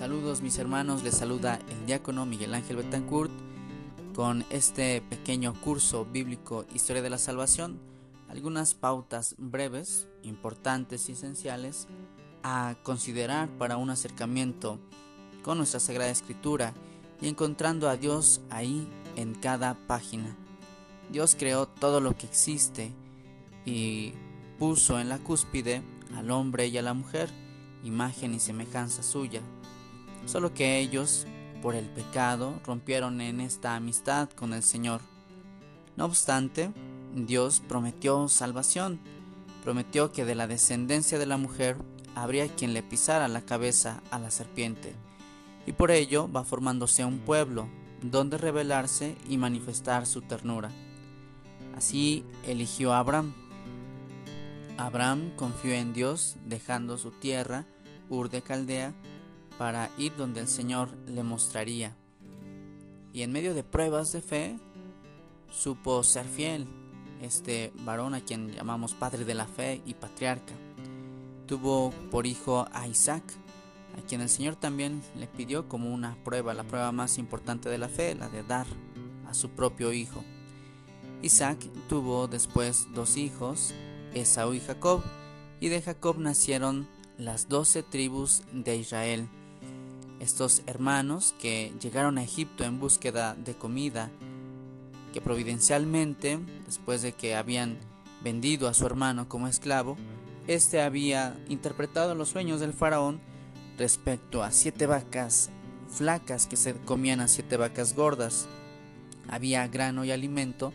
Saludos mis hermanos, les saluda el diácono Miguel Ángel Betancourt con este pequeño curso bíblico Historia de la Salvación, algunas pautas breves, importantes y esenciales a considerar para un acercamiento con nuestra Sagrada Escritura y encontrando a Dios ahí en cada página. Dios creó todo lo que existe y puso en la cúspide al hombre y a la mujer, imagen y semejanza suya. Solo que ellos, por el pecado, rompieron en esta amistad con el Señor. No obstante, Dios prometió salvación, prometió que de la descendencia de la mujer habría quien le pisara la cabeza a la serpiente, y por ello va formándose un pueblo donde revelarse y manifestar su ternura. Así eligió a Abraham. Abraham confió en Dios, dejando su tierra, Ur de Caldea, para ir donde el Señor le mostraría. Y en medio de pruebas de fe, supo ser fiel, este varón a quien llamamos padre de la fe y patriarca. Tuvo por hijo a Isaac, a quien el Señor también le pidió como una prueba, la prueba más importante de la fe, la de dar a su propio hijo. Isaac tuvo después dos hijos, Esaú y Jacob, y de Jacob nacieron las doce tribus de Israel. Estos hermanos que llegaron a Egipto en búsqueda de comida, que providencialmente, después de que habían vendido a su hermano como esclavo, éste había interpretado los sueños del faraón respecto a siete vacas flacas que se comían a siete vacas gordas. Había grano y alimento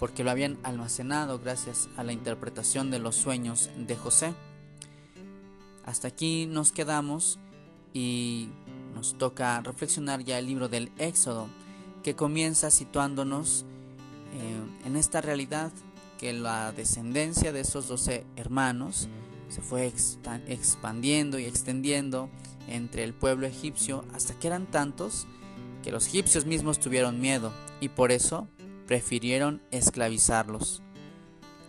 porque lo habían almacenado gracias a la interpretación de los sueños de José. Hasta aquí nos quedamos y nos toca reflexionar ya el libro del Éxodo, que comienza situándonos eh, en esta realidad que la descendencia de esos doce hermanos se fue expandiendo y extendiendo entre el pueblo egipcio hasta que eran tantos que los egipcios mismos tuvieron miedo y por eso prefirieron esclavizarlos.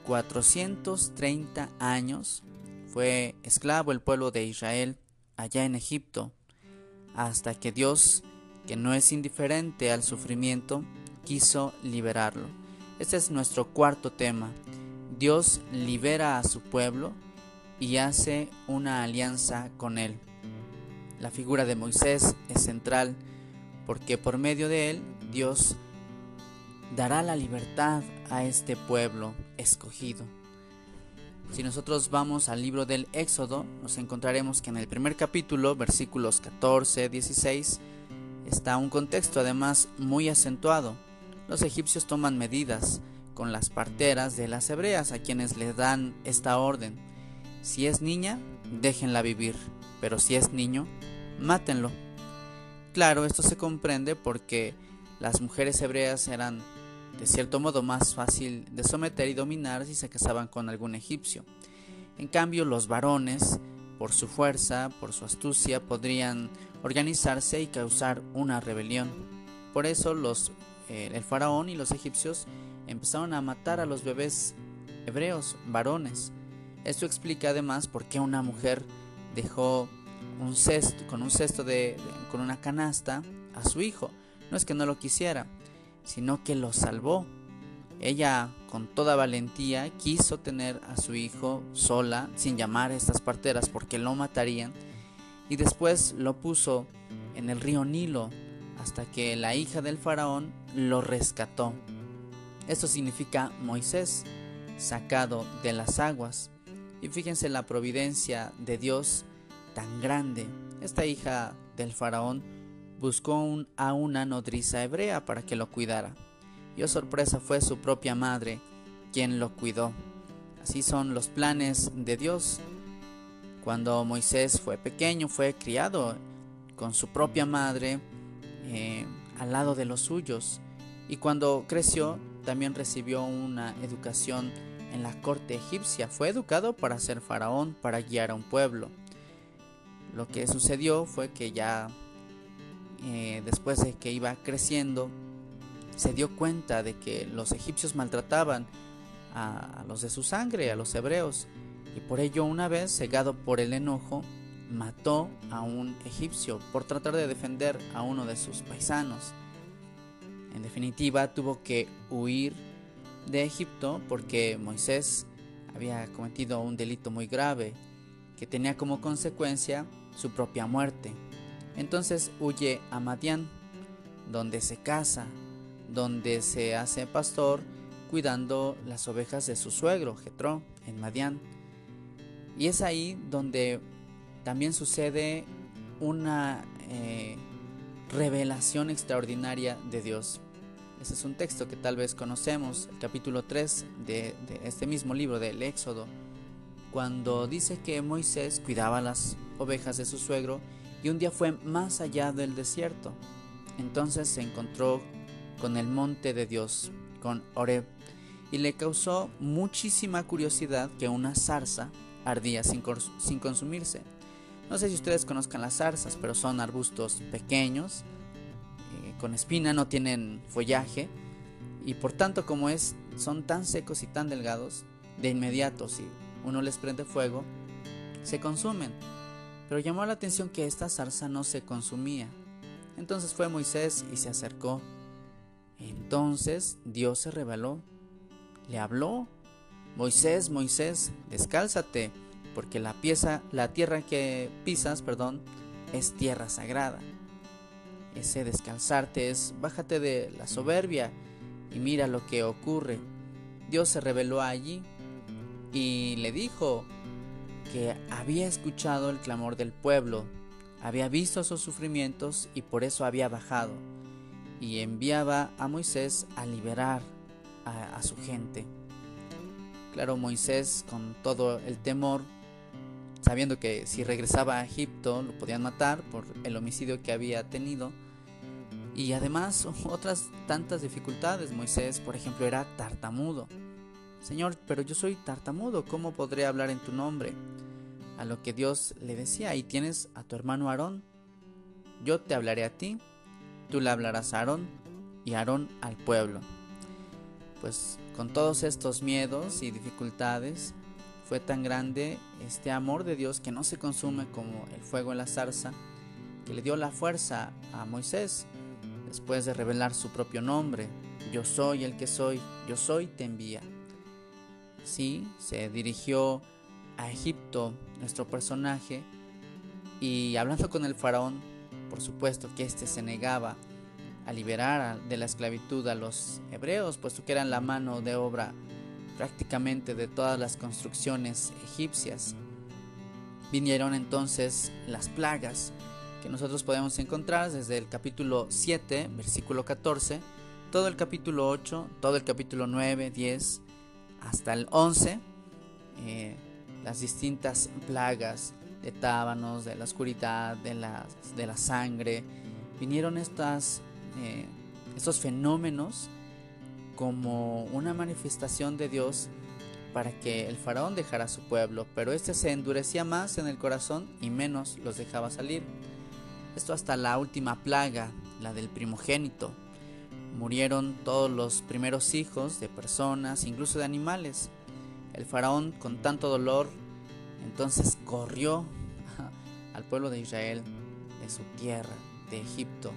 430 años fue esclavo el pueblo de Israel allá en Egipto, hasta que Dios, que no es indiferente al sufrimiento, quiso liberarlo. Este es nuestro cuarto tema. Dios libera a su pueblo y hace una alianza con él. La figura de Moisés es central porque por medio de él Dios dará la libertad a este pueblo escogido. Si nosotros vamos al libro del Éxodo, nos encontraremos que en el primer capítulo, versículos 14, 16, está un contexto además muy acentuado. Los egipcios toman medidas con las parteras de las hebreas a quienes les dan esta orden. Si es niña, déjenla vivir, pero si es niño, mátenlo. Claro, esto se comprende porque las mujeres hebreas eran de cierto modo más fácil de someter y dominar si se casaban con algún egipcio. En cambio, los varones, por su fuerza, por su astucia, podrían organizarse y causar una rebelión. Por eso eh, el faraón y los egipcios empezaron a matar a los bebés hebreos, varones. Esto explica además por qué una mujer dejó un cesto, con una canasta a su hijo. No es que no lo quisiera, sino que lo salvó. Ella, con toda valentía, quiso tener a su hijo sola, sin llamar a estas parteras porque lo matarían, y después lo puso en el río Nilo hasta que la hija del faraón lo rescató. Esto significa Moisés, sacado de las aguas. Y fíjense la providencia de Dios tan grande. Esta hija del faraón buscó a una nodriza hebrea para que lo cuidara. Y oh sorpresa fue su propia madre quien lo cuidó. Así son los planes de Dios. Cuando Moisés fue pequeño fue criado con su propia madre eh, al lado de los suyos. Y cuando creció también recibió una educación en la corte egipcia. Fue educado para ser faraón, para guiar a un pueblo. Lo que sucedió fue que ya eh, después de que iba creciendo, se dio cuenta de que los egipcios maltrataban a, los de su sangre, a los hebreos, y por ello una vez, cegado por el enojo, mató a un egipcio por tratar de defender a uno de sus paisanos. En definitiva, tuvo que huir de Egipto porque Moisés había cometido un delito muy grave que tenía como consecuencia su propia muerte. Entonces huye a Madián, donde se casa, donde se hace pastor cuidando las ovejas de su suegro, Jetro, en Madián. Y es ahí donde también sucede una eh, revelación extraordinaria de Dios. Ese es un texto que tal vez conocemos, el capítulo 3 de, de este mismo libro del Éxodo, cuando dice que Moisés cuidaba las ovejas de su suegro y un día fue más allá del desierto. Entonces se encontró con el monte de Dios, con Oreb, y le causó muchísima curiosidad que una zarza ardía sin, consumirse. No sé si ustedes conozcan las zarzas, pero son arbustos pequeños, eh, con espina, no tienen follaje, y por tanto como es, son tan secos y tan delgados, de inmediato si uno les prende fuego, se consumen. Pero llamó la atención que esta zarza no se consumía. Entonces fue Moisés y se acercó. Entonces Dios se reveló, le habló. Moisés, Moisés, descálzate, porque la pieza, la tierra que pisas, perdón, es tierra sagrada. Ese descalzarte es bájate de la soberbia y mira lo que ocurre. Dios se reveló allí y le dijo, que había escuchado el clamor del pueblo, había visto sus sufrimientos y por eso había bajado, y enviaba a Moisés a liberar a, su gente. Claro, Moisés con todo el temor, sabiendo que si regresaba a Egipto lo podían matar por el homicidio que había tenido, y además otras tantas dificultades. Moisés, por ejemplo, era tartamudo. Señor, pero yo soy tartamudo, ¿cómo podré hablar en tu nombre? A lo que Dios le decía, ahí tienes a tu hermano Aarón, yo te hablaré a ti, tú le hablarás a Aarón y Aarón al pueblo. Pues con todos estos miedos y dificultades, fue tan grande este amor de Dios que no se consume como el fuego en la zarza, que le dio la fuerza a Moisés después de revelar su propio nombre. Yo soy el que soy, yo soy, te envía. Sí, se dirigió a Egipto nuestro personaje y hablando con el faraón, por supuesto que éste se negaba a liberar de la esclavitud a los hebreos, puesto que eran la mano de obra prácticamente de todas las construcciones egipcias. Vinieron entonces las plagas que nosotros podemos encontrar desde el capítulo 7, versículo 14, todo el capítulo 8, todo el capítulo 9, 10, hasta el 11, eh, las distintas plagas de tábanos, de la oscuridad, de la, de la sangre, vinieron eh, estos fenómenos como una manifestación de Dios para que el faraón dejara a su pueblo, pero este se endurecía más en el corazón y menos los dejaba salir. Esto hasta la última plaga, la del primogénito, Murieron todos los primeros hijos de personas, incluso de animales. El faraón, con tanto dolor, entonces corrió al pueblo de Israel de su tierra, de Egipto,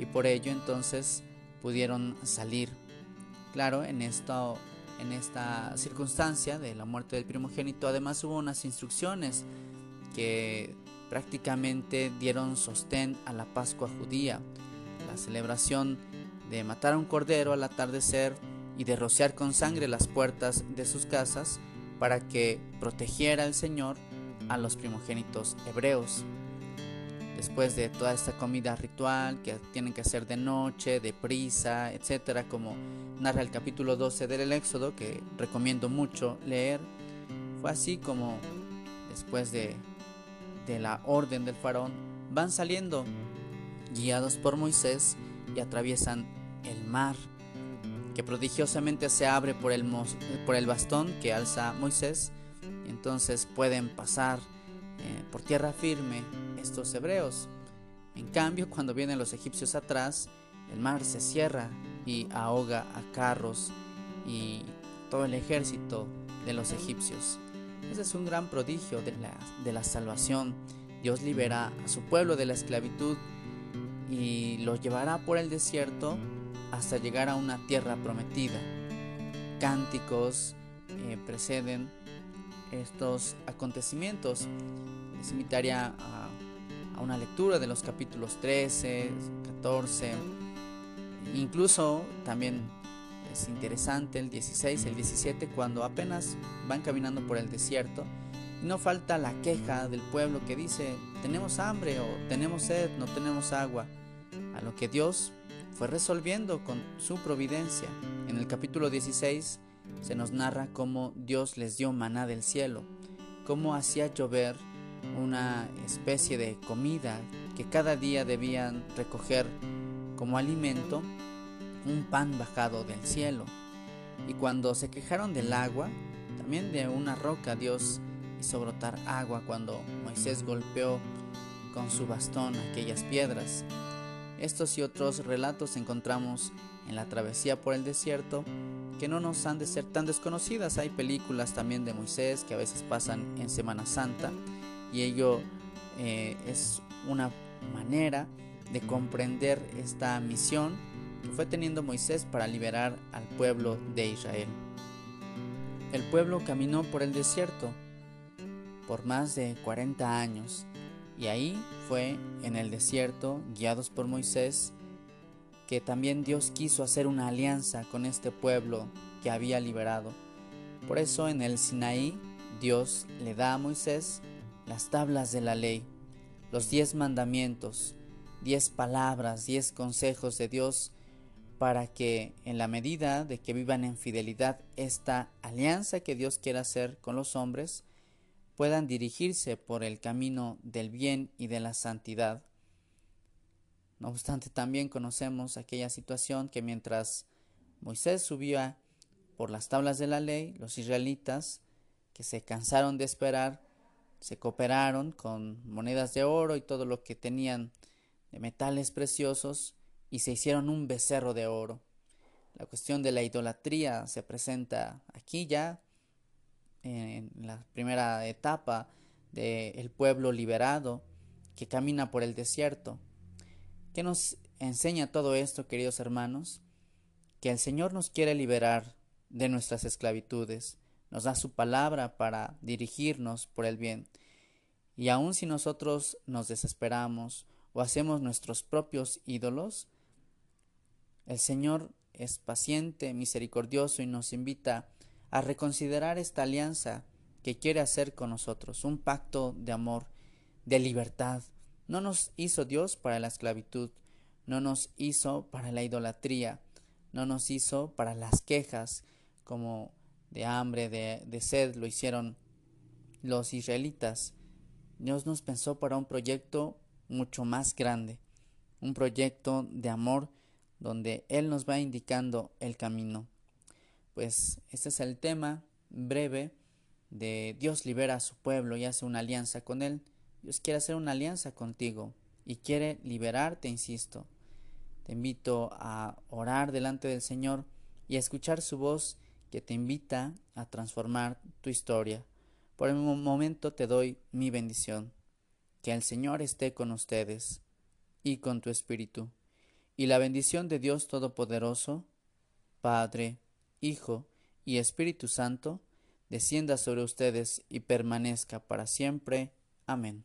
y por ello entonces pudieron salir. Claro, en esta, en esta circunstancia de la muerte del primogénito, además hubo unas instrucciones que prácticamente dieron sostén a la Pascua judía, la celebración de matar a un cordero al atardecer y de rociar con sangre las puertas de sus casas para que protegiera el Señor a los primogénitos hebreos. Después de toda esta comida ritual que tienen que hacer de noche, de prisa, etcétera, como narra el capítulo 12 del Éxodo, que recomiendo mucho leer, fue así como después de, de la orden del faraón van saliendo guiados por Moisés y atraviesan el mar, que prodigiosamente se abre por el, por el bastón que alza Moisés, y entonces pueden pasar eh, por tierra firme estos hebreos. En cambio, cuando vienen los egipcios atrás, el mar se cierra y ahoga a carros y todo el ejército de los egipcios. Ese es un gran prodigio de la, de la salvación Dios libera a su pueblo de la esclavitud y lo llevará por el desierto hasta llegar a una tierra prometida. Cánticos eh, preceden estos acontecimientos. Les invitaría a, a una lectura de los capítulos 13, 14, incluso también es interesante el 16, el 17, cuando apenas van caminando por el desierto no falta la queja del pueblo que dice, tenemos hambre o tenemos sed, no tenemos agua, a lo que Dios fue resolviendo con su providencia. En el capítulo 16 se nos narra cómo Dios les dio maná del cielo, cómo hacía llover una especie de comida que cada día debían recoger como alimento, un pan bajado del cielo. Y cuando se quejaron del agua, también de una roca Dios hizo brotar agua cuando Moisés golpeó con su bastón aquellas piedras. Estos y otros relatos encontramos en la travesía por el desierto que no nos han de ser tan desconocidas. Hay películas también de Moisés que a veces pasan en Semana Santa y ello eh, es una manera de comprender esta misión que fue teniendo Moisés para liberar al pueblo de Israel. El pueblo caminó por el desierto por más de 40 años y ahí fue en el desierto, guiados por Moisés, que también Dios quiso hacer una alianza con este pueblo que había liberado. Por eso en el Sinaí Dios le da a Moisés las tablas de la ley, los diez mandamientos, diez palabras, diez consejos de Dios para que en la medida de que vivan en fidelidad esta alianza que Dios quiere hacer con los hombres, puedan dirigirse por el camino del bien y de la santidad. No obstante, también conocemos aquella situación que mientras Moisés subía por las tablas de la ley, los israelitas, que se cansaron de esperar, se cooperaron con monedas de oro y todo lo que tenían de metales preciosos y se hicieron un becerro de oro. La cuestión de la idolatría se presenta aquí ya en la primera etapa del pueblo liberado que camina por el desierto. ¿Qué nos enseña todo esto, queridos hermanos? Que el Señor nos quiere liberar de nuestras esclavitudes, nos da su palabra para dirigirnos por el bien. Y aun si nosotros nos desesperamos o hacemos nuestros propios ídolos, el Señor es paciente, misericordioso y nos invita a reconsiderar esta alianza que quiere hacer con nosotros, un pacto de amor, de libertad. No nos hizo Dios para la esclavitud, no nos hizo para la idolatría, no nos hizo para las quejas como de hambre, de, de sed lo hicieron los israelitas. Dios nos pensó para un proyecto mucho más grande, un proyecto de amor donde Él nos va indicando el camino pues este es el tema breve de Dios libera a su pueblo y hace una alianza con él. Dios quiere hacer una alianza contigo y quiere liberarte, insisto. Te invito a orar delante del Señor y a escuchar su voz que te invita a transformar tu historia. Por el momento te doy mi bendición. Que el Señor esté con ustedes y con tu espíritu. Y la bendición de Dios Todopoderoso, Padre, Hijo y Espíritu Santo, descienda sobre ustedes y permanezca para siempre. Amén.